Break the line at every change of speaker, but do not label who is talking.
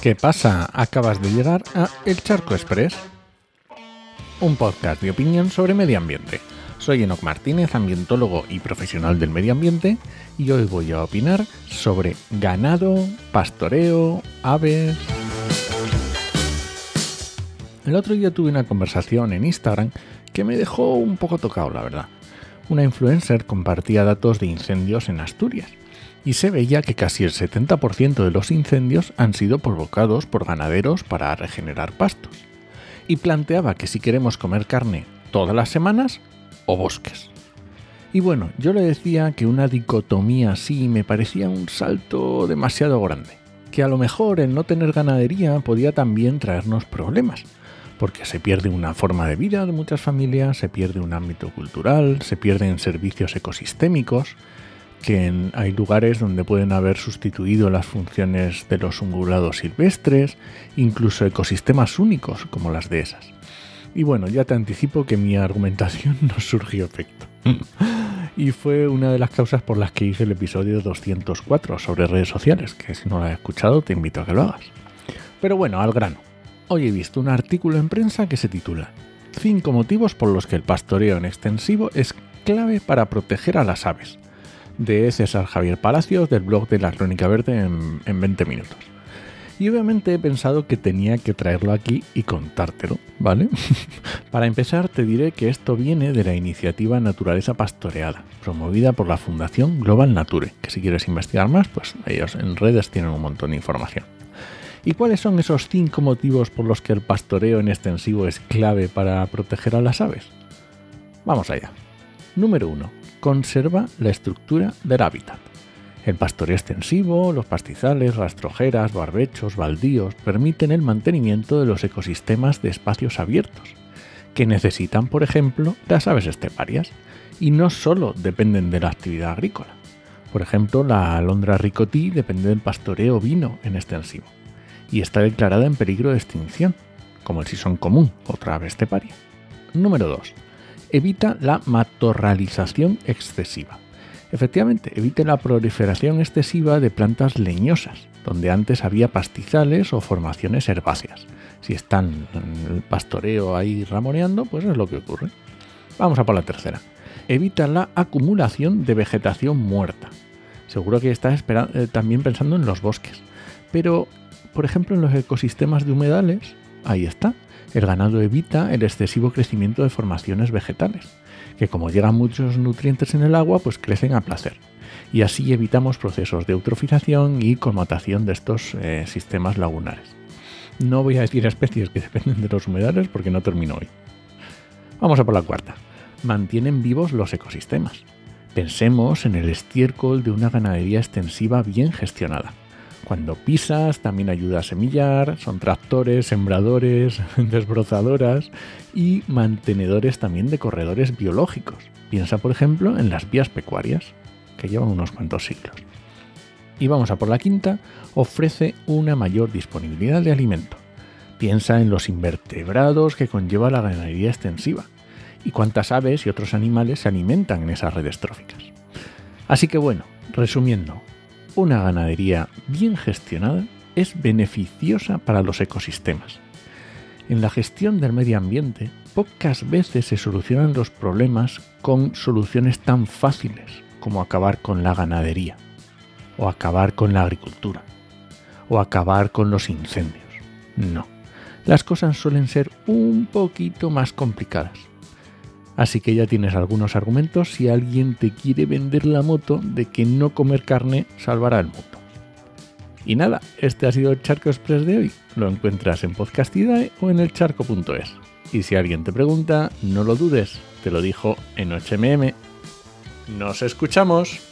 ¿Qué pasa? Acabas de llegar a El Charco Express, un podcast de opinión sobre medio ambiente. Soy Enoc Martínez, ambientólogo y profesional del medio ambiente, y hoy voy a opinar sobre ganado, pastoreo, aves. El otro día tuve una conversación en Instagram que me dejó un poco tocado, la verdad. Una influencer compartía datos de incendios en Asturias y se veía que casi el 70% de los incendios han sido provocados por ganaderos para regenerar pastos. Y planteaba que si queremos comer carne todas las semanas o bosques. Y bueno, yo le decía que una dicotomía así me parecía un salto demasiado grande, que a lo mejor el no tener ganadería podía también traernos problemas, porque se pierde una forma de vida de muchas familias, se pierde un ámbito cultural, se pierden servicios ecosistémicos, que hay lugares donde pueden haber sustituido las funciones de los ungulados silvestres, incluso ecosistemas únicos como las de esas. Y bueno, ya te anticipo que mi argumentación no surgió efecto. y fue una de las causas por las que hice el episodio 204 sobre redes sociales, que si no lo has escuchado te invito a que lo hagas. Pero bueno, al grano. Hoy he visto un artículo en prensa que se titula 5 motivos por los que el pastoreo en extensivo es clave para proteger a las aves de César Javier Palacios del blog de la Crónica Verde en, en 20 minutos. Y obviamente he pensado que tenía que traerlo aquí y contártelo, ¿vale? Para empezar te diré que esto viene de la iniciativa Naturaleza Pastoreada, promovida por la Fundación Global Nature, que si quieres investigar más, pues ellos en redes tienen un montón de información. ¿Y cuáles son esos cinco motivos por los que el pastoreo en extensivo es clave para proteger a las aves? Vamos allá. Número 1 conserva la estructura del hábitat. El pastoreo extensivo, los pastizales, rastrojeras, barbechos, baldíos permiten el mantenimiento de los ecosistemas de espacios abiertos, que necesitan, por ejemplo, las aves esteparias, y no solo dependen de la actividad agrícola. Por ejemplo, la alondra ricotí depende del pastoreo vino en extensivo, y está declarada en peligro de extinción, como el sisón común, otra ave esteparia. Número 2 evita la matorralización excesiva. Efectivamente, evita la proliferación excesiva de plantas leñosas, donde antes había pastizales o formaciones herbáceas. Si están en el pastoreo ahí ramoneando, pues es lo que ocurre. Vamos a por la tercera. Evita la acumulación de vegetación muerta. Seguro que estás eh, también pensando en los bosques. Pero, por ejemplo, en los ecosistemas de humedales, ahí está el ganado evita el excesivo crecimiento de formaciones vegetales, que como llegan muchos nutrientes en el agua, pues crecen a placer. Y así evitamos procesos de eutrofización y conmutación de estos eh, sistemas lagunares. No voy a decir especies que dependen de los humedales porque no termino hoy. Vamos a por la cuarta. Mantienen vivos los ecosistemas. Pensemos en el estiércol de una ganadería extensiva bien gestionada. Cuando pisas también ayuda a semillar, son tractores, sembradores, desbrozadoras y mantenedores también de corredores biológicos. Piensa por ejemplo en las vías pecuarias, que llevan unos cuantos siglos. Y vamos a por la quinta, ofrece una mayor disponibilidad de alimento. Piensa en los invertebrados que conlleva la ganadería extensiva y cuántas aves y otros animales se alimentan en esas redes tróficas. Así que bueno, resumiendo, una ganadería bien gestionada es beneficiosa para los ecosistemas. En la gestión del medio ambiente, pocas veces se solucionan los problemas con soluciones tan fáciles como acabar con la ganadería, o acabar con la agricultura, o acabar con los incendios. No, las cosas suelen ser un poquito más complicadas. Así que ya tienes algunos argumentos si alguien te quiere vender la moto de que no comer carne salvará el mundo. Y nada, este ha sido el Charco Express de hoy. Lo encuentras en Podcastidae o en elcharco.es. Y si alguien te pregunta, no lo dudes, te lo dijo en HMM. ¡Nos escuchamos!